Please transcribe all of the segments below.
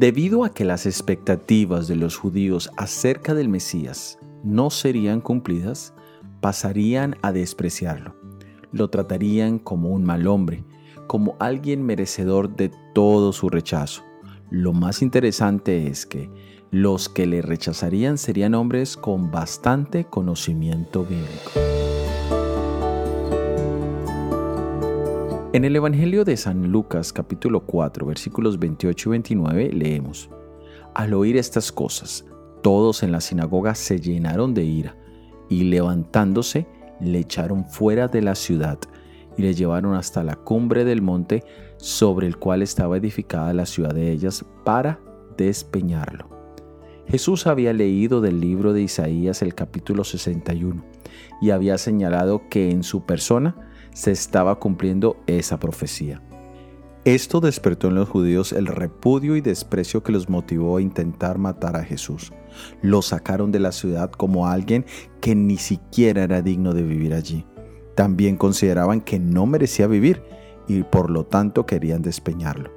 Debido a que las expectativas de los judíos acerca del Mesías no serían cumplidas, pasarían a despreciarlo. Lo tratarían como un mal hombre, como alguien merecedor de todo su rechazo. Lo más interesante es que los que le rechazarían serían hombres con bastante conocimiento bíblico. En el Evangelio de San Lucas capítulo 4 versículos 28 y 29 leemos, Al oír estas cosas, todos en la sinagoga se llenaron de ira y levantándose le echaron fuera de la ciudad y le llevaron hasta la cumbre del monte sobre el cual estaba edificada la ciudad de ellas para despeñarlo. Jesús había leído del libro de Isaías el capítulo 61 y había señalado que en su persona se estaba cumpliendo esa profecía. Esto despertó en los judíos el repudio y desprecio que los motivó a intentar matar a Jesús. Lo sacaron de la ciudad como alguien que ni siquiera era digno de vivir allí. También consideraban que no merecía vivir y por lo tanto querían despeñarlo.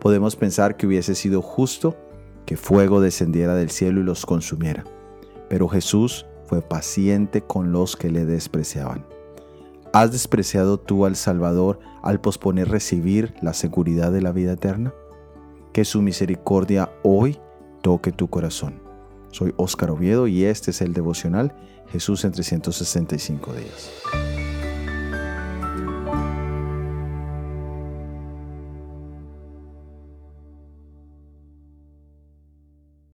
Podemos pensar que hubiese sido justo que fuego descendiera del cielo y los consumiera, pero Jesús fue paciente con los que le despreciaban. ¿Has despreciado tú al Salvador al posponer recibir la seguridad de la vida eterna? Que su misericordia hoy toque tu corazón. Soy Óscar Oviedo y este es el devocional Jesús en 365 días.